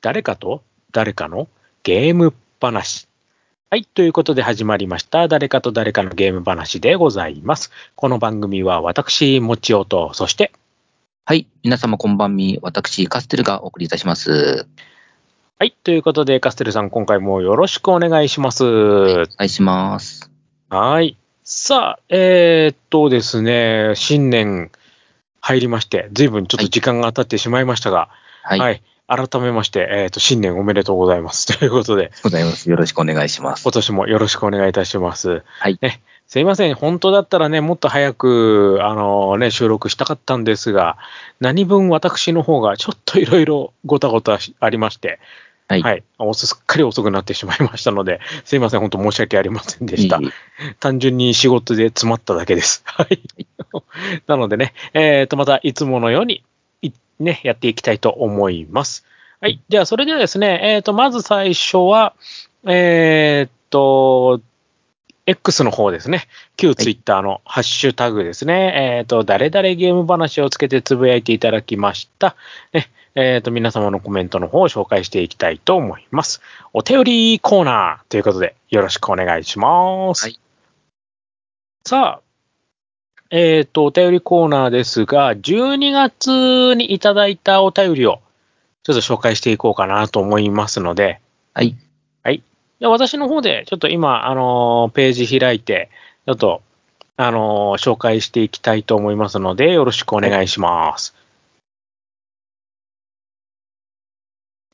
誰かと誰かのゲーム話。はい。ということで始まりました。誰かと誰かのゲーム話でございます。この番組は私、もちおと、そして、はい。皆様こんばんみ。私、カステルがお送りいたします。はい。ということで、カステルさん、今回もよろしくお願いします。お願いします。はい。さあ、えー、っとですね、新年入りまして、随分ちょっと時間が経ってしまいましたが、はい。はい。改めまして、えー、っと、新年おめでとうございます。ということで、ございます。よろしくお願いします今。年もよろしくお願いいたします。はい。ね、すいません。本当だったらね、もっと早く、あのね、収録したかったんですが、何分私の方がちょっといろいろごたごたしありまして、はい。はい。おすっかり遅くなってしまいましたので、すいません。本当申し訳ありませんでしたい。い単純に仕事で詰まっただけです。はい。なのでね、えっ、と、またいつものように、いね、やっていきたいと思います。はい。じゃあ、それではですね、えっ、と、まず最初は、えっ、と、X の方ですね。旧ツイッターのハッシュタグですね。えっ、と、誰々ゲーム話をつけてつぶやいていただきました。ね、えっ、と、皆様のコメントの方を紹介していきたいと思います。お手売りコーナーということで、よろしくお願いします。はいさあ、えっ、と、お便りコーナーですが、12月にいただいたお便りをちょっと紹介していこうかなと思いますので、はい。で私の方でちょっと今、あのーページ開いて、ちょっと、あのー紹介していきたいと思いますので、よろしくお願いします。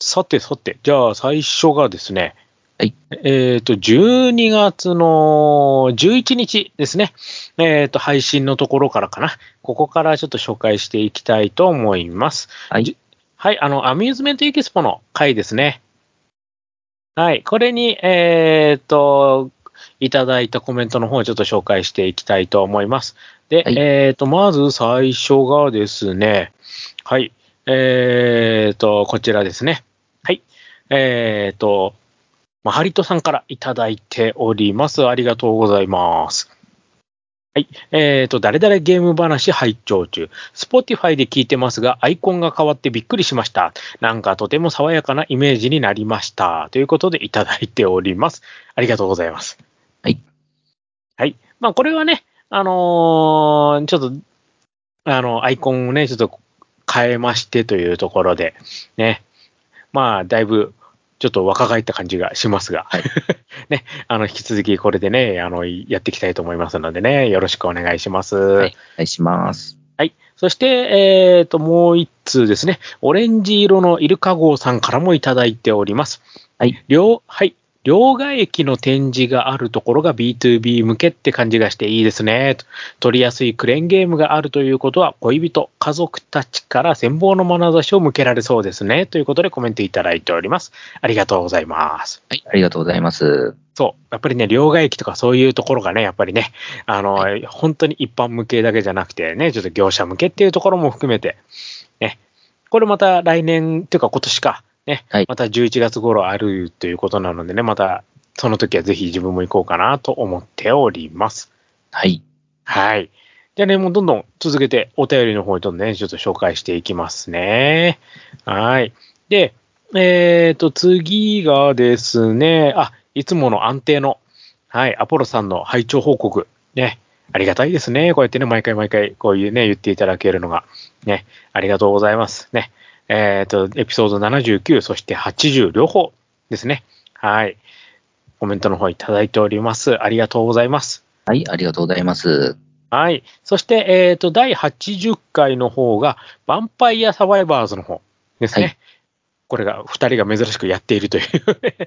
さてさて、じゃあ最初がですね、はい。えっ、と、12月の11日ですね。えっ、と、配信のところからかな。ここからちょっと紹介していきたいと思います。はい。はい、あの、アミューズメントエキスポの回ですね。はい、これに、えっ、と、いただいたコメントの方をちょっと紹介していきたいと思います。で、はいえっ、と、まず最初がですね、はい、えっ、と、こちらですね。はい、えっ、と、マハリトさんからいただいております。ありがとうございます。はい。えっ、と、誰々ゲーム話拝聴中。Spotify で聞いてますが、アイコンが変わってびっくりしました。なんかとても爽やかなイメージになりました。ということでいただいております。ありがとうございます。はい。はい。まあ、これはね、あのーちょっと、あの、アイコンをね、ちょっと変えましてというところで、ね。まあ、だいぶ、ちょっと若返った感じがしますが、はい ね、あの、引き続きこれでね、あの、やっていきたいと思いますのでね、よろしくお願いします。はい。お願いします。はい。そして、えっ、と、もう一通ですね。オレンジ色のイルカ号さんからもいただいております。はい。両、はい。両替駅の展示があるところが B2B 向けって感じがしていいですね。取りやすいクレーンゲームがあるということは、恋人、家族たちから羨望の眼差しを向けられそうですね。ということでコメントいただいております。ありがとうございます。はい。ありがとうございます。そう。やっぱりね、両替駅とかそういうところがね、やっぱりね、あの、は本当に一般向けだけじゃなくてね、ちょっと業者向けっていうところも含めて、ね、これまた来年っていうか今年か、ね、はいまた11月頃あるということなのでね、またその時はぜひ自分も行こうかなと思っております。はい。はい。じゃあね、もうどんどん続けてお便りの方にどんどんね、ちょっと紹介していきますね。はい。で、えっ、と、次がですね、あ、いつもの安定の、はい、アポロさんの拝聴報告。ね、ありがたいですね。こうやってね、毎回毎回こういうね、言っていただけるのが。ね、ありがとうございます。ね。えっ、と、エピソード79、そして80、両方ですね。はい。コメントの方いただいております。ありがとうございます。はい。ありがとうございます。はい。そして、えっ、と、第80回の方が、ヴァンパイアサバイバーズの方ですね。はいこれが、二人が珍しくやっているという。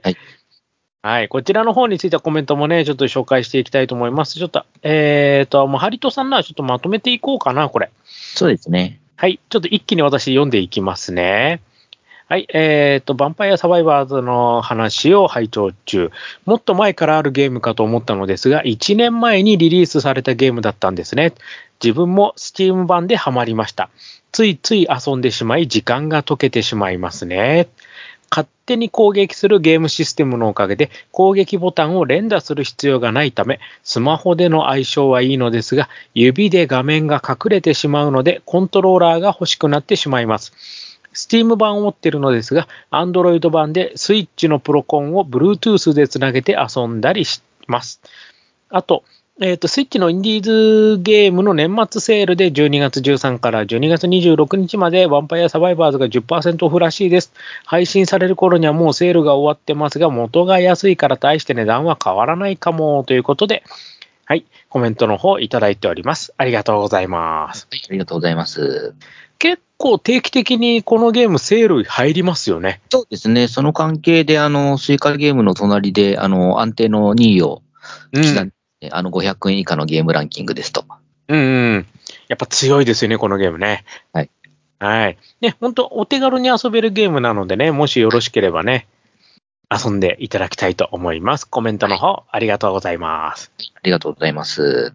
はい。はい。こちらの方についてはコメントもね、ちょっと紹介していきたいと思います。ちょっと、えっ、と、もうハリトさんのはちょっとまとめていこうかな、これ。そうですね。はい。ちょっと一気に私読んでいきますね。はい。えっ、と、ヴァンパイアサバイバーズの話を拝聴中。もっと前からあるゲームかと思ったのですが、1年前にリリースされたゲームだったんですね。自分もスチーム版でハマりました。ついつい遊んでしまい、時間が溶けてしまいますね。手に攻撃するゲームシステムのおかげで攻撃ボタンを連打する必要がないため、スマホでの相性はいいのですが、指で画面が隠れてしまうので、コントローラーが欲しくなってしまいます。Steam 版を持っているのですが、Android 版で Switch のプロコンを Bluetooth でつなげて遊んだりします。あと、えっ、と、スイッチのインディーズゲームの年末セールで12月13から12月26日までヴァンパイアサバイバーズが10%オフらしいです。配信される頃にはもうセールが終わってますが、元が安いから大して値段は変わらないかもということで、はい、コメントの方いただいております。ありがとうございます。はい、ありがとうございます。結構定期的にこのゲームセール入りますよね。そうですね、その関係で、あの、スイカゲームの隣で、あの、安定の2位をうん。刻んで、あの、500円以下のゲームランキングですと。うんうん。やっぱ強いですよね、このゲームね。はい。はい。ね、本当お手軽に遊べるゲームなのでね、もしよろしければね、遊んでいただきたいと思います。コメントの方、ありがとうございます。ありがとうございます。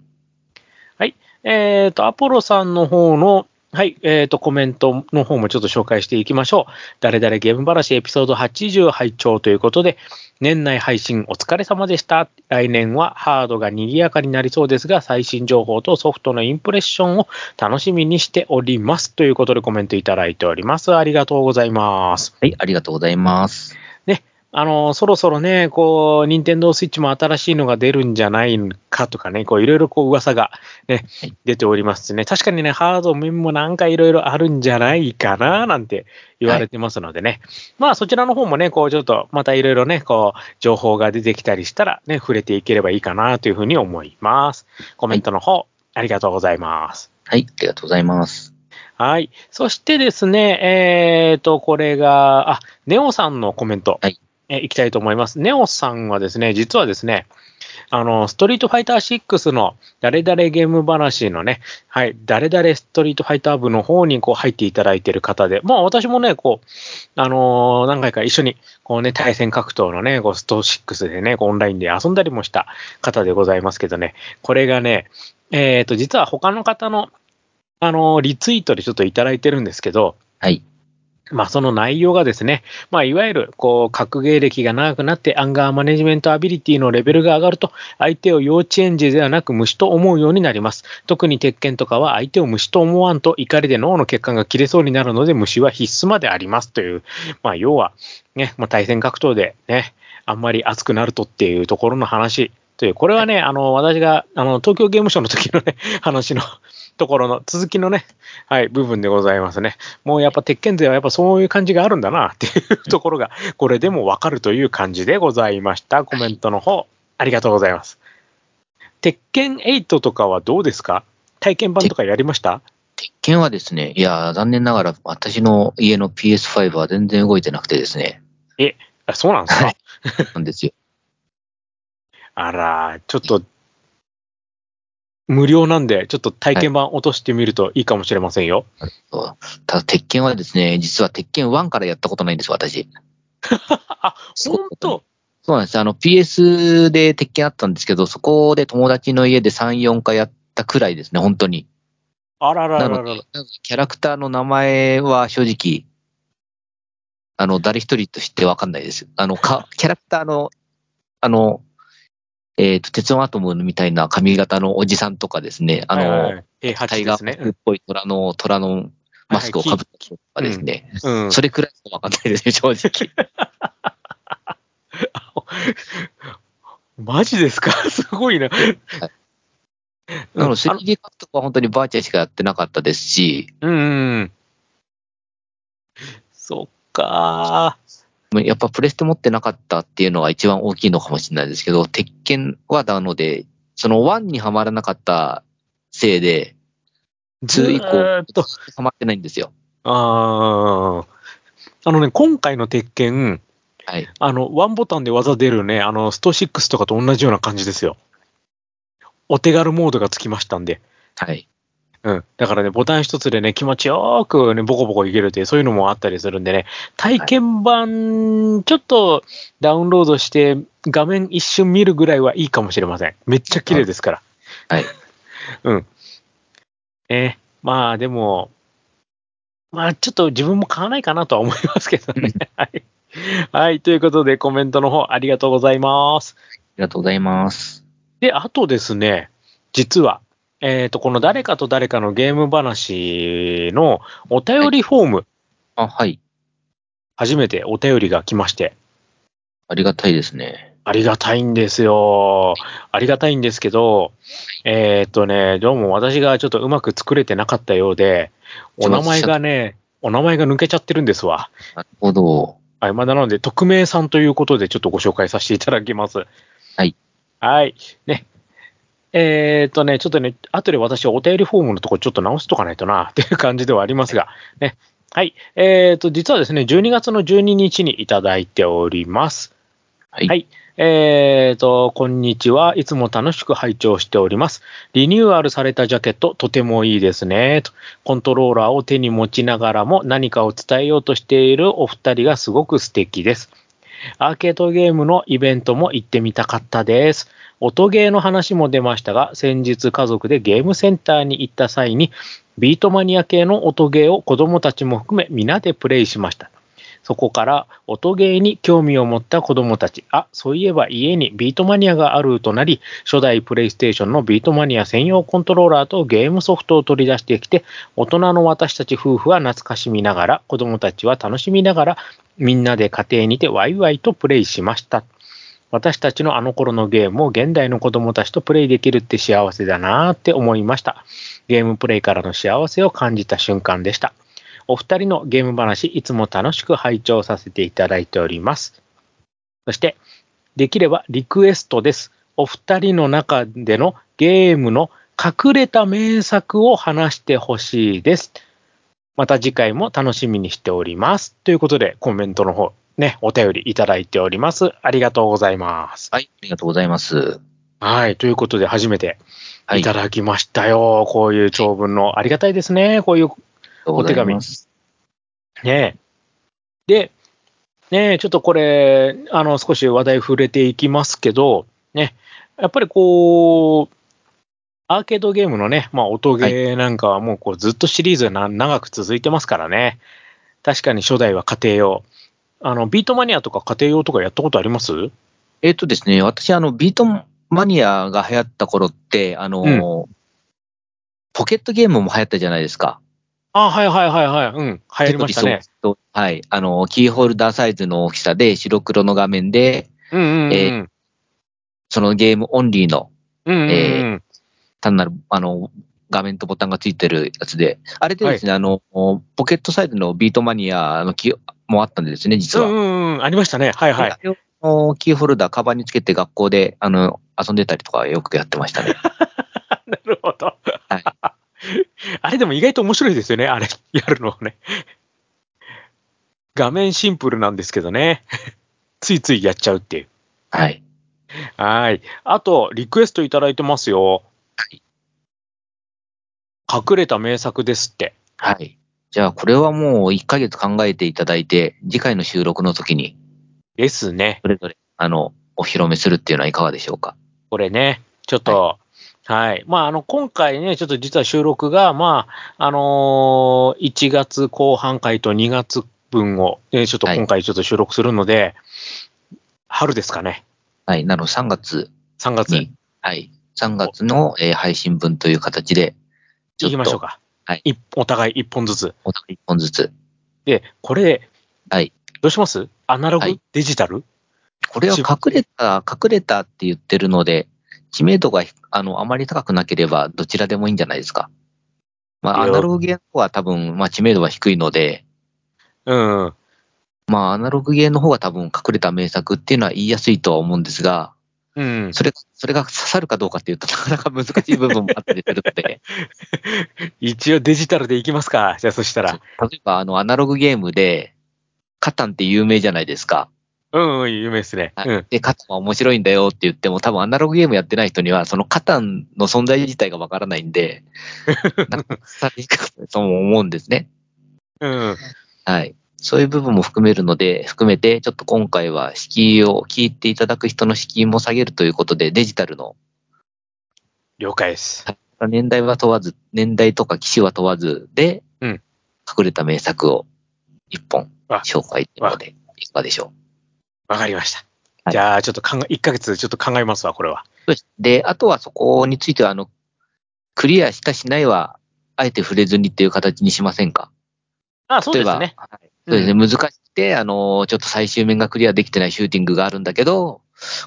えっ、と、アポロさんの方の、はい、えっ、と、コメントの方もちょっと紹介していきましょう。誰々ゲーム話エピソード80拝聴ということで、年内配信お疲れ様でした。来年はハードが賑やかになりそうですが、最新情報とソフトのインプレッションを楽しみにしております。ということでコメントいただいております。ありがとうございます。はい、ありがとうございます。あの、そろそろね、こう、任天堂スイッチも新しいのが出るんじゃないかとかね、こう、いろいろこう、噂がねはい、出ておりますね。確かにね、ハード面もなんかいろいろあるんじゃないかな、なんて言われてますのでね。まあ、そちらの方もね、こう、ちょっと、またいろいろね、こう、情報が出てきたりしたら、ね、触れていければいいかな、というふうに思います。コメントの方、ありがとうございます。はい、ありがとうございます。はい。そしてですね、えっ、と、これが、あ、ネオさんのコメント。はい。えーいきたいと思います。ネオさんはですね、実はですね、あの、ストリートファイター6の誰々ゲーム話のね、はい、誰々ストリートファイター部の方にこう入っていただいている方で、まあ私もね、こう、あのー何回か一緒に、こうね、対戦格闘のね、こうスト6でね、こうオンラインで遊んだりもした方でございますけどね、これがね、えっ、と、実は他の方の、あのーリツイートでちょっといただいてるんですけど、はい。まあ、その内容がですね、まあ、いわゆる、こう、格ゲー歴が長くなって、アンガーマネジメントアビリティのレベルが上がると、相手を幼稚園児ではなく虫と思うようになります。特に鉄拳とかは相手を虫と思わんと怒りで脳の血管が切れそうになるので、虫は必須までありますという、まあ、要は、ね、まあ、対戦格闘でね、あんまり熱くなるとっていうところの話という、これはね、あの、私が、あの、東京ゲームショウの時のね、話のところの続きのね、はい、部分でございますね。もうやっぱ鉄拳勢はやっぱそういう感じがあるんだなっていうところが、これでもわかるという感じでございました。コメントの方、ありがとうございます。鉄拳8とかはどうですか？体験版とかやりました？鉄拳はですね、いや、残念ながら私の家の PS5 は全然動いてなくてですね、あそうなんですか、はいなんですよ。あら、ちょっと、無料なんで、ちょっと体験版落としてみるといいかもしれませんよ。そうただ、鉄拳はですね、実は鉄拳1からやったことないんです、私。あ、本当？そうなんです。あの、PS で鉄拳あったんですけど、そこで友達の家で3、4回やったくらいですね、本当に。あらららららキャラクターの名前は正直、あの、誰一人としてわかんないです。あの、か、キャラクターの、あの、えっ、と、鉄腕アトムみたいな髪型のおじさんとかですね、あの、はいはいはいタイ A8 ガですね。ーっぽい虎の、虎のマスクをかぶった人とかですね、うん。それくらいしかわかんないですね、正直。マジですか？すごいな。なので、うんあの 3D 格闘は本当にバーチャルしかやってなかったですし、うんうん。そっかやっぱプレステ持ってなかったっていうのが一番大きいのかもしれないですけど、鉄拳はなので、その1にはまらなかったせいで、ず2以降、ーっと。はまってないんですよ。ああ。あのね、今回の鉄拳、はい。あの、ワンボタンで技出るね、あの、スト6とかと同じような感じですよ。お手軽モードがつきましたんで。はい。うん。だからね、ボタン一つでね、気持ちよくね、ボコボコいけるっていう、そういうのもあったりするんでね、体験版、ちょっとダウンロードして、画面一瞬見るぐらいはいいかもしれません。めっちゃ綺麗ですから。はい。うん。えーまあでも、まあちょっと自分も買わないかなとは思いますけどね。はい。はい。ということで、コメントの方ありがとうございます。ありがとうございます。で、あとですね、実は、えっ、と、この誰かと誰かのゲーム話のお便りフォームあ、はい。初めてお便りが来まして、ありがたいですね。ありがたいんですよ。ありがたいんですけど、えーっとね、どうも私がちょっとうまく作れてなかったようで、お名前がね、お名前が抜けちゃってるんですわ。なるほど。はい、まだなので、匿名さんということでちょっとご紹介させていただきます。はい。はい。ね。えーっとね、ちょっとね、後で私お便りフォームのとこちょっと直しとかないとな、っていう感じではありますが、ね。はい。えーっと、実はですね、12月の12日にいただいております。はい。はいえーと、こんにちは。いつも楽しく拝聴しております。リニューアルされたジャケット、とてもいいですね。とコントローラーを手に持ちながらも何かを伝えようとしているお二人がすごく素敵です。アーケードゲームのイベントも行ってみたかったです。音ゲーの話も出ましたが、先日家族でゲームセンターに行った際に、ビートマニア系の音ゲーを子供たちも含め皆でプレイしました。そこから音ゲーに興味を持った子供たち、あ、そういえば家にビートマニアがあるとなり、初代プレイステーションのビートマニア専用コントローラーとゲームソフトを取り出してきて、大人の私たち夫婦は懐かしみながら、子供たちは楽しみながら、みんなで家庭にてワイワイとプレイしました。私たちのあの頃のゲームを現代の子供たちとプレイできるって幸せだなーって思いました。ゲームプレイからの幸せを感じた瞬間でした。お二人のゲーム話、いつも楽しく拝聴させていただいております。そして、できればリクエストです。お二人の中でのゲームの隠れた名作を話してほしいです。また次回も楽しみにしております。ということで、コメントの方、ね、お便りいただいております。ありがとうございます。はい。ありがとうございます。はい。ということで、初めてはい。いただきましたよ。こういう長文の。ありがたいですね。こういうお手紙ねえ。で、ねえ、ちょっとこれ、あの、少し話題触れていきますけど、ね、やっぱりこう、アーケードゲームのね、まあ、音ゲーなんかはもうこうずっとシリーズがな長く続いてますからね。確かに初代は家庭用。あの、ビートマニアとか家庭用とかやったことあります？えっ、とですね、私、あの、ビートマニアが流行った頃って、あの、ポケットゲームも流行ったじゃないですか。あ、はいはいはいはい。うん。流行りましたねはい。あの、キーホルダーサイズの大きさで、白黒の画面で、うんうんうん。えそのゲームオンリーのうんうんうん。え単なる、あの、画面とボタンがついてるやつで、あれでですね、あの、ポケットサイズのビートマニアのキーもあったんですね、実は。うんうんうん。ありましたね。はいはい。キーホルダー、カバンにつけて学校で、あの、遊んでたりとかよくやってましたね。なるほど。はい。あれでも意外と面白いですよね、あれ、やるのね。画面シンプルなんですけどね。ついついやっちゃうっていう。はい。はい。あと、リクエストいただいてますよ。はい。隠れた名作ですって。はい。じゃあ、これはもう1ヶ月考えていただいて、次回の収録の時に、ですね。それぞれ、あの、お披露目するっていうのはいかがでしょうか？これね、ちょっと、はい。まあ、あの、今回ね、ちょっと実は収録が、まあ、あのー1月後半回と2月分を、ね、ちょっと今回ちょっと収録するので、春ですかね。はい。なの、3月3月。に、はい。3月の、えー配信分という形で、行きましょうか。はい一お互い一本ずつ。お互い1本ずつ。で、これ、はい。どうします？アナログ、はいデジタル？これは隠れた、隠れたって言ってるので、知名度があのあまり高くなければどちらでもいいんじゃないですか。まあ、アナログゲーの方は多分、まあ、知名度は低いので、うん。まあ、アナログゲーの方が多分隠れた名作っていうのは言いやすいとは思うんですが、うん。それ、それが刺さるかどうかっていうとなかなか難しい部分もあったりするので、一応デジタルでいきますか。じゃあそしたら。例えばあのアナログゲームで、カタンって有名じゃないですか。うん、うん、有名ですね。で、カタンは面白いんだよって言っても、多分アナログゲームやってない人には、そのカタンの存在自体がわからないんで、なんか、されにくいとも思うんですね。うん。はい。そういう部分も含めるので、含めて、ちょっと今回は敷居を聞いていただく人の敷居も下げるということで、デジタルの、了解です。年代は問わず、年代とか機種は問わずで、うん隠れた名作を一本紹介というので、いかがでしょう。わかりました。はいじゃあ、ちょっと考え、1ヶ月ちょっと考えますわ、これは。そうですで、あとはそこについては、あの、クリアしたしないは、あえて触れずにっていう形にしませんか？あ、そうですね。はいそうですね、うん難しくて、あの、ちょっと最終面がクリアできてないシューティングがあるんだけど、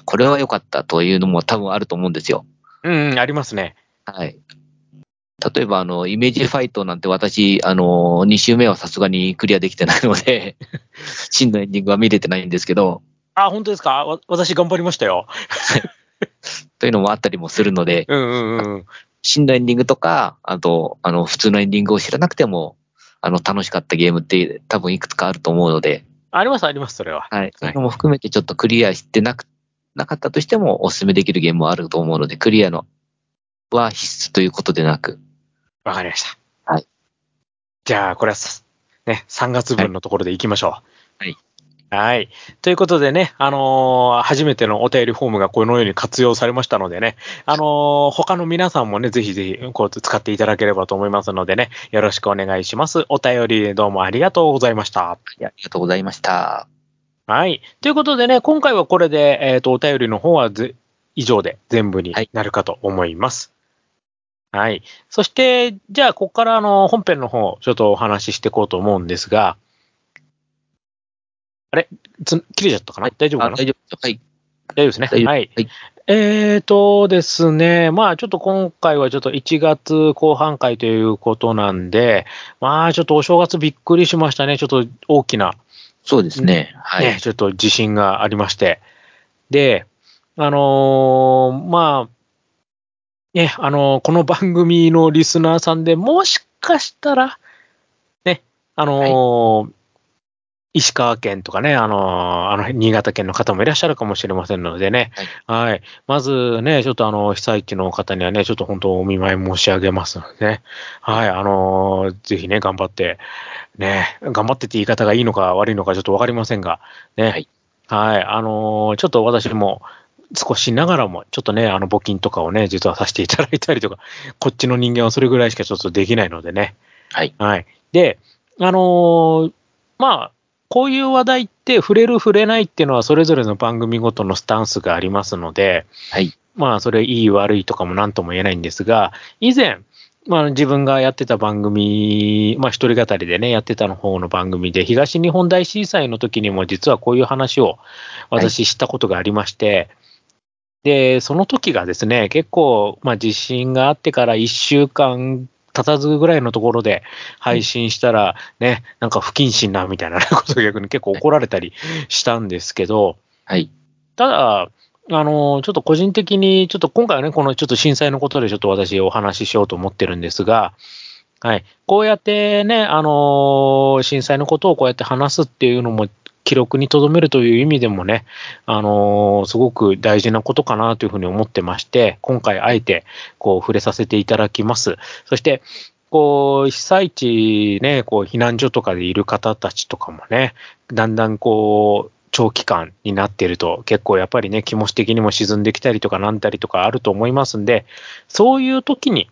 これは良かったというのも多分あると思うんですよ。うん、うん、ありますね。はい。例えば、あの、イメージファイトなんて私、あの、2周目はさすがにクリアできてないので、真のエンディングは見れてないんですけど、あ、本当ですか？わ私頑張りましたよ。というのもあったりもするので、うんうんうん。真のエンディングとか、あと、あの、普通のエンディングを知らなくても、あの、楽しかったゲームって多分いくつかあると思うので、あります、あります、それは。はい。そういうのも含めてちょっとクリアしてなく、なかったとしてもお勧めできるゲームもあると思うので、クリアのは必須ということでなく、わかりました。はい。じゃあ、これはさ、ね、3月分のところで行きましょう。はい。はい。ということでね、あのー初めてのお便りフォームがこのように活用されましたのでね、あのー他の皆さんもね、ぜひぜひ、こう、使っていただければと思いますのでね、よろしくお願いします。お便りどうもありがとうございました。ありがとうございました。はい。ということでね、今回はこれで、えっ、と、お便りの方はぜ以上で全部になるかと思います。はい。そして、じゃあ、ここからあの、本編の方、ちょっとお話ししていこうと思うんですが、あれ？つ切れちゃったかな、大丈夫かな？あ大丈夫はい。大丈夫ですね。はい。はいえーとですね、まあちょっと今回はちょっと1月後半回ということなんで、まあちょっとお正月びっくりしましたね。ちょっと大きなそうですね。はい。ね、ちょっと自信がありまして。で、あのーまあ、ね、あのーこの番組のリスナーさんでもしかしたら、ね、あのー石川県とかね、あのーあの、新潟県の方もいらっしゃるかもしれませんのでね、はい。まずね、ちょっとあの、被災地の方にはね、ちょっと本当お見舞い申し上げますのでね、はい、あのーぜひね、頑張って、ね、頑張ってって言い方がいいのか悪いのかちょっとわかりませんが、ね、はい。はい、あのーちょっと私も少しながらも、ちょっとね、あの募金とかをね、実はさせていただいたりとか、こっちの人間はそれぐらいしかちょっとできないのでね。はい。はい。で、あのーまあ、こういう話題って触れる触れないっていうのはそれぞれの番組ごとのスタンスがありますので、はい。まあ、それいい悪いとかも何とも言えないんですが、以前、まあ、自分がやってた番組、まあ、一人語りでね、やってたの方の番組で、東日本大震災の時にも実はこういう話を私したことがありまして、で、その時がですね、結構、まあ、地震があってから1週間経たずぐらいのところで配信したら、ね、なんか不謹慎なみたいな ことが逆に結構怒られたりしたんですけど、はい。ただ、あの、ちょっと個人的に、ちょっと今回はね、このちょっと震災のことでちょっと私お話ししようと思ってるんですが、はい。こうやってね、あの、震災のことをこうやって話すっていうのも、記録に留めるという意味でもね、あのすごく大事なことかなというふうに思ってまして、今回あえて、こう、触れさせていただきます。そして、こう、被災地ね、こう、避難所とかでいる方たちとかもね、だんだんこう、長期間になっていると、結構やっぱりね、気持ち的にも沈んできたりとかなんたりとかあると思いますんで、そういう時に、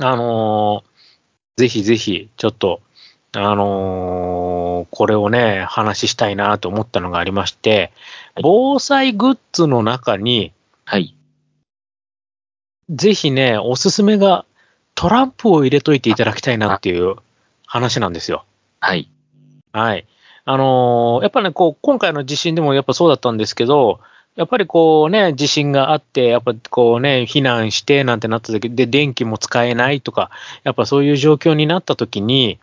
あのーぜひぜひ、ちょっと、あのーこれをね、話したいなと思ったのがありまして、防災グッズの中に、はい。ぜひね、おすすめがトランプを入れといていただきたいなっていう話なんですよ。はい。はい。あのーやっぱね、こう、今回の地震でもやっぱそうだったんですけど、やっぱりこうね、地震があって、やっぱこうね、避難してなんてなった時で、電気も使えないとか、やっぱそういう状況になった時に、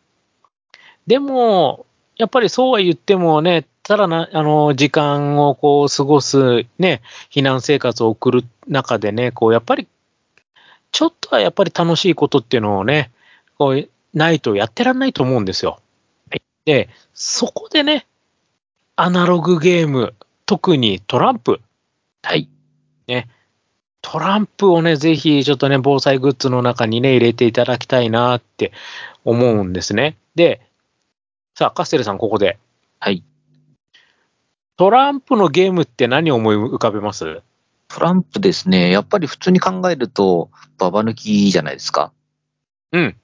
でも、やっぱりそうは言ってもね、ただな、あの、時間をこう過ごす、ね、避難生活を送る中でね、こう、やっぱり、ちょっとはやっぱり楽しいことっていうのをね、こう、ないとやってらんないと思うんですよ。で、そこでね、アナログゲーム、特にトランプ、はい。トランプをね、ぜひちょっとね、防災グッズの中にね、入れていただきたいなって思うんですね。で、さあ、カステルさん、ここで。はい。トランプのゲームって何を思い浮かべます？トランプですね。やっぱり普通に考えると、ババ抜きじゃないですか。うん。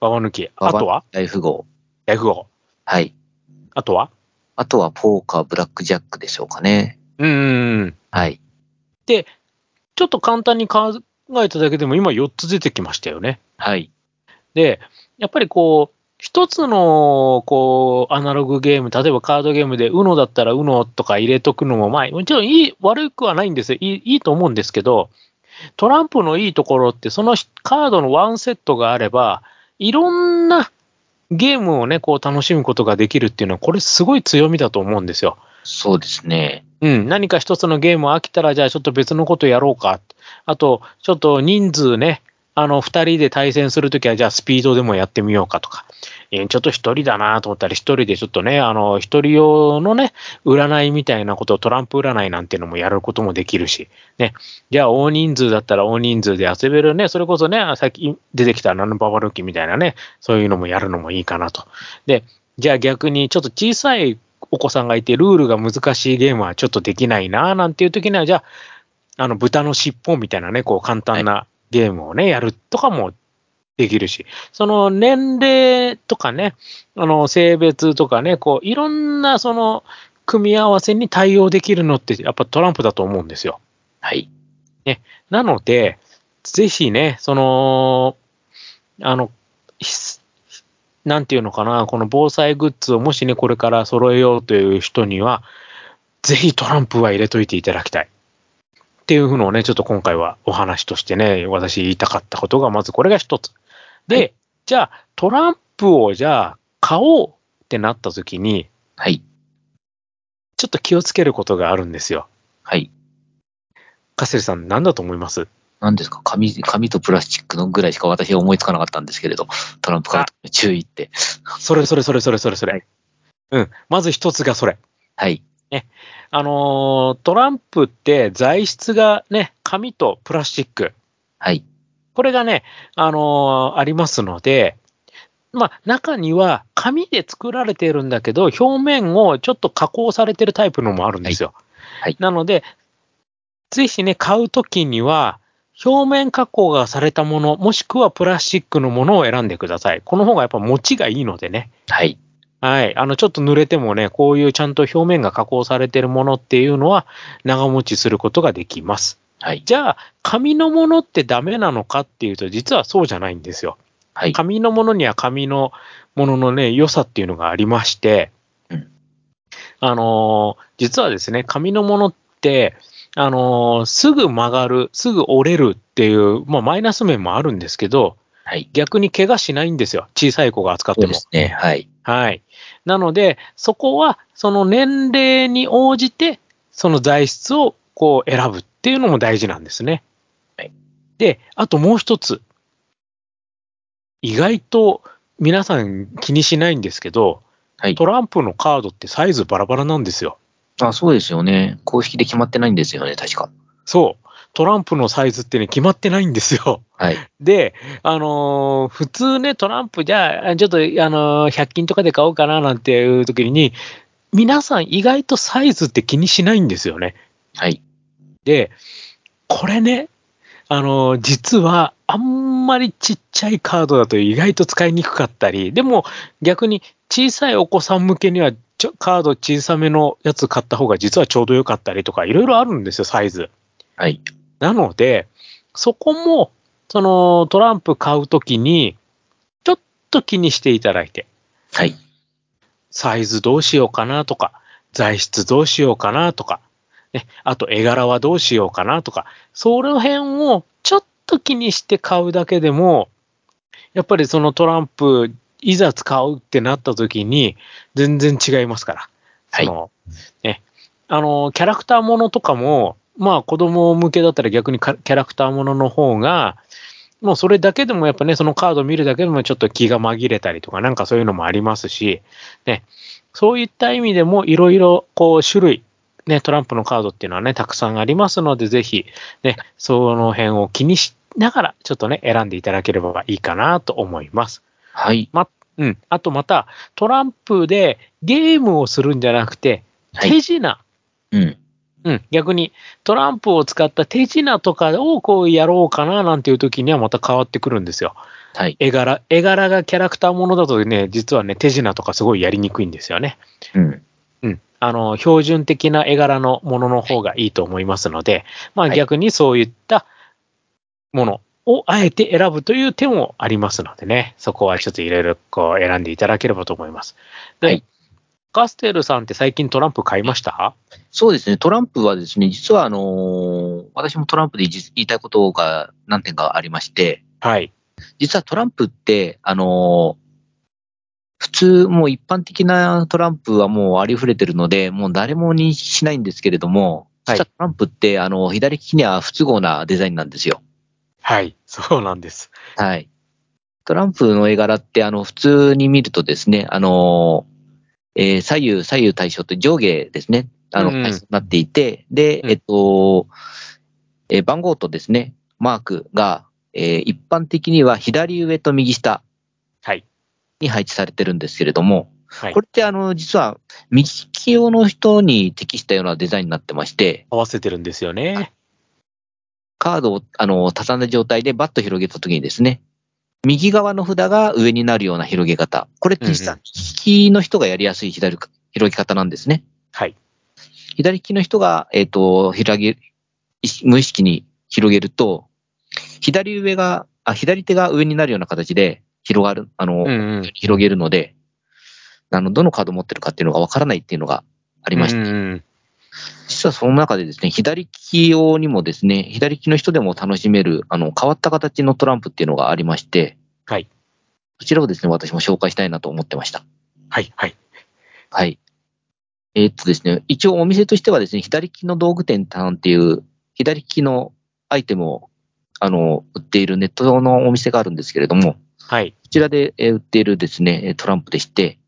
ババ抜き。あとは？大富豪。ヤフオ。はい。あとは？あとはポーカー、ブラックジャックでしょうかね。うんうんうん。はい。ちょっと簡単に考えただけでも今4つ出てきましたよね。はい。で、やっぱりこう、一つの、こう、アナログゲーム、例えばカードゲームで、UNO だったら UNO とか入れとくのも、まあ、もちろんいい、悪くはないんですよ。いいいいと思うんですけど、トランプのいいところって、そのカードのワンセットがあれば、いろんなゲームをね、こう楽しむことができるっていうのは、これすごい強みだと思うんですよ。そうですね。うん、何か一つのゲーム飽きたら、じゃあちょっと別のことやろうか。あと、ちょっと人数ね、あの、二人で対戦するときは、じゃあスピードでもやってみようかとか。えちょっと一人だなと思ったら、一人でちょっとね、あの、一人用のね、占いみたいなことをトランプ占いなんていうのもやることもできるし、ね。じゃあ大人数だったら大人数で遊べるね、それこそね、さっき出てきたナノババルキみたいなね、そういうのもやるのもいいかなと。で、じゃあ逆にちょっと小さいお子さんがいて、ルールが難しいゲームはちょっとできないな、なんていう時には、じゃあ、あの、豚の尻尾みたいなね、こう簡単なゲームをね、やるとかもできるし、その年齢とかね、あの、性別とかね、こう、いろんなその、組み合わせに対応できるのって、やっぱトランプだと思うんですよ。はい。なので、ぜひね、その、あの、ひなんていうのかな、この防災グッズをもしね、これから揃えようという人には、ぜひトランプは入れといていただきたい。っていうのをね、ちょっと今回はお話としてね、私言いたかったことが、まずこれが一つ。で、はいじゃあ、トランプをじゃあ、買おうってなった時に、はい。ちょっと気をつけることがあるんですよ。はい。カセルさん、何だと思います？何ですか？紙、紙とプラスチックのぐらいしか私は思いつかなかったんですけれど、トランプカードの注意って。それそれそれそれそれそれ。はいうん。まず一つがそれ。はい。あのートランプって材質がね、紙とプラスチック。はい。これがね、あのーありますので、まあ、中には紙で作られているんだけど、表面をちょっと加工されてるタイプのもあるんですよ。はいなので、ぜひね、買うときには、表面加工がされたもの、もしくはプラスチックのものを選んでください。この方がやっぱ持ちがいいのでね。はい。はい。あの、ちょっと濡れてもね、こういうちゃんと表面が加工されてるものっていうのは長持ちすることができます。はい。じゃあ、紙のものってダメなのかっていうと、実はそうじゃないんですよ。はい。紙のものには紙のもののね、良さっていうのがありまして、うんあのー実はですね、紙のものって、あのーすぐ曲がる、すぐ折れるっていう、まあ、マイナス面もあるんですけど、はい。逆に怪我しないんですよ。小さい子が扱ってもそうで。すね。はい。はい。なので、そこは、その年齢に応じて、その材質をこう選ぶっていうのも大事なんですね。はい。で、あともう一つ。意外と皆さん気にしないんですけど、はい。トランプのカードってサイズバラバラなんですよ。あ、そうですよね。公式で決まってないんですよね、確か。そう。トランプのサイズってね、決まってないんですよ。はい。で、あのー普通ね、トランプじゃあ、ちょっと、あのー100均とかで買おうかななんていう時に、皆さん意外とサイズって気にしないんですよね。はい。で、これね、あのー実は、あんまりちっちゃいカードだと意外と使いにくかったり、でも逆に小さいお子さん向けには、ちょカード小さめのやつ買った方が実はちょうどよかったりとか、いろいろあるんですよ、サイズ。はい。なので、そこも、そのトランプ買うときに、ちょっと気にしていただいて、はい。サイズどうしようかなとか、材質どうしようかなとか、ね、あと絵柄はどうしようかなとか、その辺をちょっと気にして買うだけでも、やっぱりそのトランプ、いざ使うってなった時に、全然違いますから。はいその、ね、あの、キャラクターものとかも、まあ子供向けだったら逆にかキャラクターものの方が、もうそれだけでもやっぱね、そのカード見るだけでもちょっと気が紛れたりとか、なんかそういうのもありますし、ね、そういった意味でもいろいろこう種類、ね、トランプのカードっていうのはね、たくさんありますので、ぜひ、ね、その辺を気にしながら、ちょっとね、選んでいただければいいかなと思います。はい。うん。あとまた、トランプでゲームをするんじゃなくて、はい手品。うん。うん。逆に、トランプを使った手品とかをこうやろうかななんていう時にはまた変わってくるんですよ。はい。絵柄、絵柄がキャラクターものだとね、実はね、手品とかすごいやりにくいんですよね。うん。うん。あの、標準的な絵柄のものの方がいいと思いますので、まあはい逆にそういったものをあえて選ぶという手もありますのでね、そこはちょっといろいろこう選んでいただければと思います。で、はいカステルさんって最近トランプ買いました？そうですね、トランプはですね、実はあのー私もトランプで実言いたいことが何点かありまして、はい。実はトランプって、あのー普通、もう一般的なトランプはもうありふれてるので、もう誰も認識しないんですけれども、はい実はトランプって、あの、左利きには不都合なデザインなんですよ。はい。そうなんです。はい。トランプの絵柄って、あの、普通に見るとですね、あの、えー左右、左右対称って上下ですね、あの、対称になっていて、で、うんえっと、えー番号とですね、マークが、えー一般的には左上と右下はい。に配置されてるんですけれども、はいこ。れってあの、実は、右利き用の人に適したようなデザインになってまして、合わせてるんですよね。カードを、あの、畳んだ状態でバッと広げたときにですね、右側の札が上になるような広げ方。これって実は利きの人がやりやすい左か広げ方なんですね。はい。左利きの人が、えっ、と、広げ、無意識に広げると、左上が、あ、左手が上になるような形で広がる、あの、うんうん。広げるので、あの、どのカードを持ってるかっていうのがわからないっていうのがあありまして、うんうん。実はその中でですね、左利き用にもですね、左利きの人でも楽しめる、あの、変わった形のトランプっていうのがありまして、はい。そちらをですね、私も紹介したいなと思ってました。はい。はい。はい。えーっとですね、一応お店としてはですね、左利きの道具店さんっていう、左利きのアイテムを、あの、売っているネットのお店があるんですけれども、はい。こちらでえー売っているですね、えートランプでして、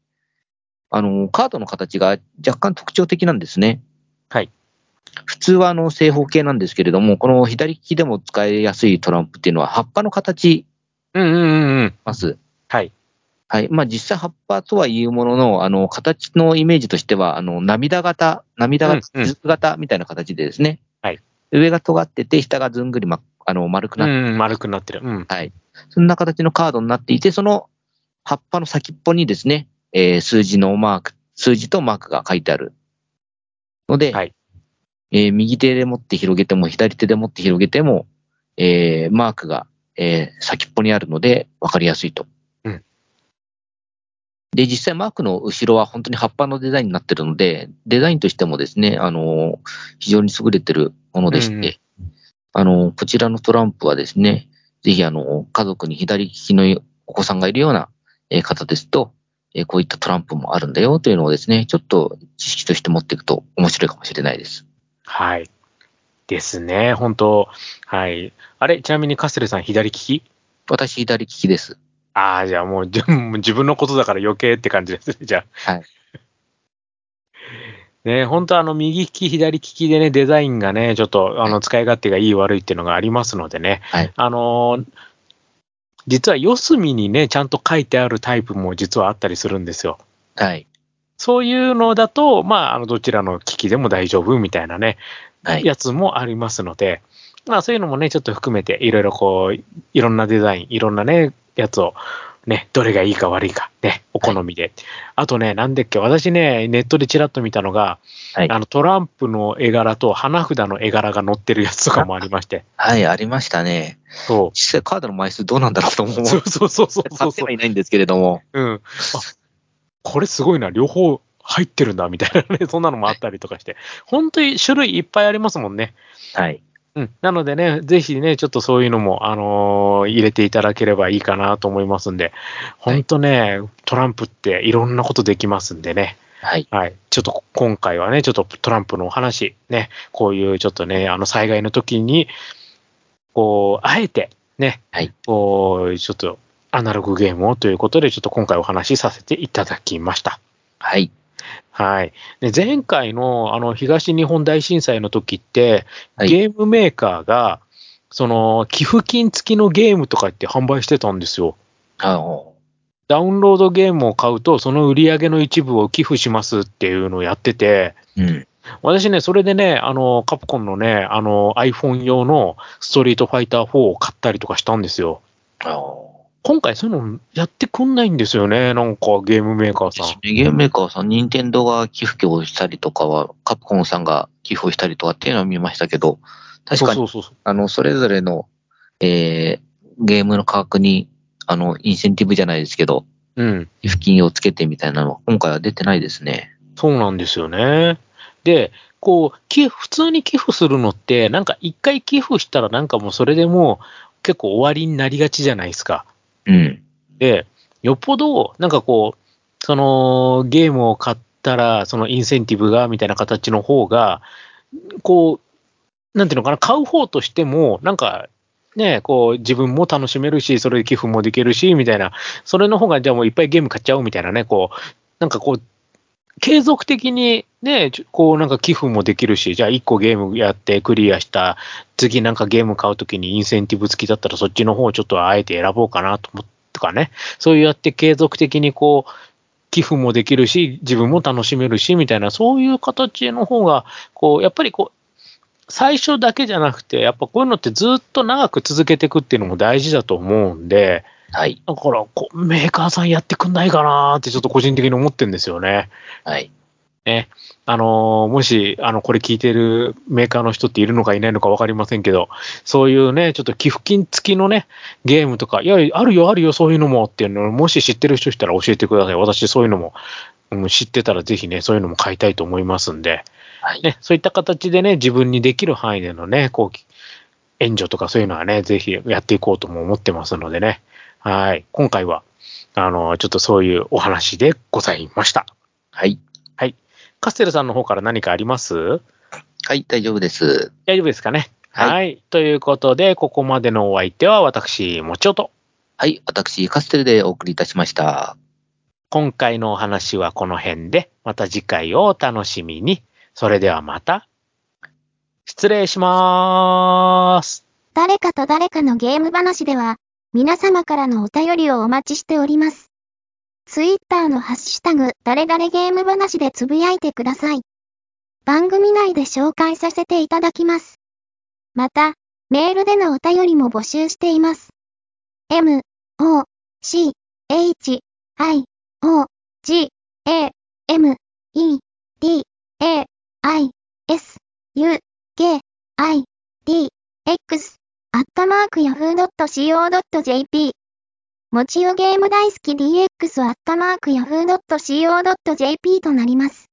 あの、カードの形が若干特徴的なんですね。はい。普通はあの正方形なんですけれども、この左利きでも使いやすいトランプっていうのは葉っぱの形うんうんうんうん。ます。はい。はい。まあ実際葉っぱとはいうものの、あの、形のイメージとしては、あの、涙型、涙型、うんうんずく型みたいな形でですね。はい。上が尖ってて、下がずんぐりま、あの、丸くなって、うん、丸くなってる。うん。はい。そんな形のカードになっていて、その葉っぱの先っぽにですね、えー数字のマーク、数字とマークが書いてあるので、はい。えー右手で持って広げても、左手で持って広げても、えーマークが、えー先っぽにあるので分かりやすいと。うん。で、実際マークの後ろは本当に葉っぱのデザインになってるので、デザインとしてもですね、あのー非常に優れてるものでして、うんうんあのーこちらのトランプはですね、ぜひあの、家族に左利きのお子さんがいるようなえー方ですと、えーこういったトランプもあるんだよというのをですね、ちょっと知識として持っていくと面白いかもしれないです。はい。ですね。本当はい。あれ？ちなみにカステルさん左利き？私、左利きです。ああ、じゃあもうじもう自分のことだから余計って感じですね。じゃあ。はい。ね、本当あの、右利き、左利きでね、デザインがね、ちょっと、あの、使い勝手がいい悪いっていうのがありますのでね。はいあのー実は四隅にね、ちゃんと書いてあるタイプも実はあったりするんですよ。はい。そういうのだと、まあ、あの、どちらの機器でも大丈夫みたいなね、はい。やつもありますので、まあそういうのもね、ちょっと含めて、いろいろこう、いろんなデザイン、いろんなね、やつを、ね、どれがいいか悪いか、ね、お好みで。あとね、なんでっけ、私ね、ネットでちらっと見たのが、はいあの、トランプの絵柄と花札の絵柄が載ってるやつとかもありまして、はい、ありましたね。そ実際カードの枚数どうなんだろうと思う。う。そうそうそうそう買ってそうそうはいないんですけれども。うん。あ、これすごいな、両方入ってるんだ、みたいなね、そんなのもあったりとかして、本当に種類いっぱいありますもんね。はい。うん。なのでね、ぜひね、ちょっとそういうのも、あのー入れていただければいいかなと思いますんで、本当ね、トランプっていろんなことできますんでね。はい。はい。ちょっと今回はね、ちょっとトランプのお話、ね、こういうちょっとね、あの災害の時に、こう、あえて、ね、はいこう、ちょっとアナログゲームをということで、ちょっと今回お話しさせていただきました。はい。はい。で前回のあの東日本大震災の時って、はいゲームメーカーが、その寄付金付きのゲームとかって販売してたんですよ。あの、ダウンロードゲームを買うと、その売り上げの一部を寄付しますっていうのをやってて、うん。私ね、それでね、あの、カプコンのね、あの、iPhone 用のストリートファイター4を買ったりとかしたんですよ。あの今回そういうのやってくんないんですよね、なんかゲームメーカーさん。ゲームメーカーさん、任天堂が寄付をしたりとかは、カプコンさんが寄付をしたりとかっていうのは見ましたけど、確かに。あの、それぞれのえー、ゲームの価格に、あの、インセンティブじゃないですけど、うん。寄付金をつけてみたいなのは今回は出てないですね。そうなんですよね。で、こう、寄付普通に寄付するのって、なんか一回寄付したらなんかもうそれでもう結構終わりになりがちじゃないですか。うん。で、よっぽど、なんかこう、そのゲームを買ったら、そのインセンティブがみたいな形の方が、こう、なんていうのかな、買う方としても、なんか、ね、こう、自分も楽しめるし、それで寄付もできるし、みたいな、それの方が、じゃあもういっぱいゲーム買っちゃおうみたいなね、こう、なんかこう、継続的にね、こうなんか寄付もできるし、じゃあ1個ゲームやってクリアした、次なんかゲーム買うときにインセンティブ付きだったらそっちの方をちょっとあえて選ぼうかなと思ってかね、そうやって継続的にこう、寄付もできるし、自分も楽しめるし、みたいな、そういう形の方が、こう、やっぱりこう、最初だけじゃなくて、やっぱこういうのってずっと長く続けていくっていうのも大事だと思うんで、はい。だからこう、メーカーさんやってくんないかなーってちょっと個人的に思ってるんですよね。はい。ね。あのーもし、あの、これ聞いてるメーカーの人っているのかいないのかわかりませんけど、そういうね、ちょっと寄付金付きのね、ゲームとか、いや、あるよ、あるよ、そういうのもっていうのを、もし知ってる人いたら教えてください。私、そういうのも、うん知ってたらぜひね、そういうのも買いたいと思いますんで、はい。ね、そういった形でね、自分にできる範囲でのね、こう、援助とかそういうのはね、ぜひやっていこうとも思ってますのでね。はい。今回は、あの、ちょっとそういうお話でございました。はい。カステルさんの方から何かあります？はい、大丈夫です。大丈夫ですかね？はいはい。ということで、ここまでのお相手は私、もちおと。はい、私、カステルでお送りいたしました。今回のお話はこの辺で、また次回をお楽しみに。それではまた、失礼しまーす。誰かと誰かのゲーム話では、皆様からのお便りをお待ちしております。ツイッターのハッシュタグ、誰々ゲーム話でつぶやいてください。番組内で紹介させていただきます。また、メールでのお便りも募集しています。m, o, c, h, i, o, g, a, m, e, d, a, i, s, u, k, i, d, x アットマーク yahoo.co.jp もちよゲーム大好き DX アットマーク yahoo.co.jp となります。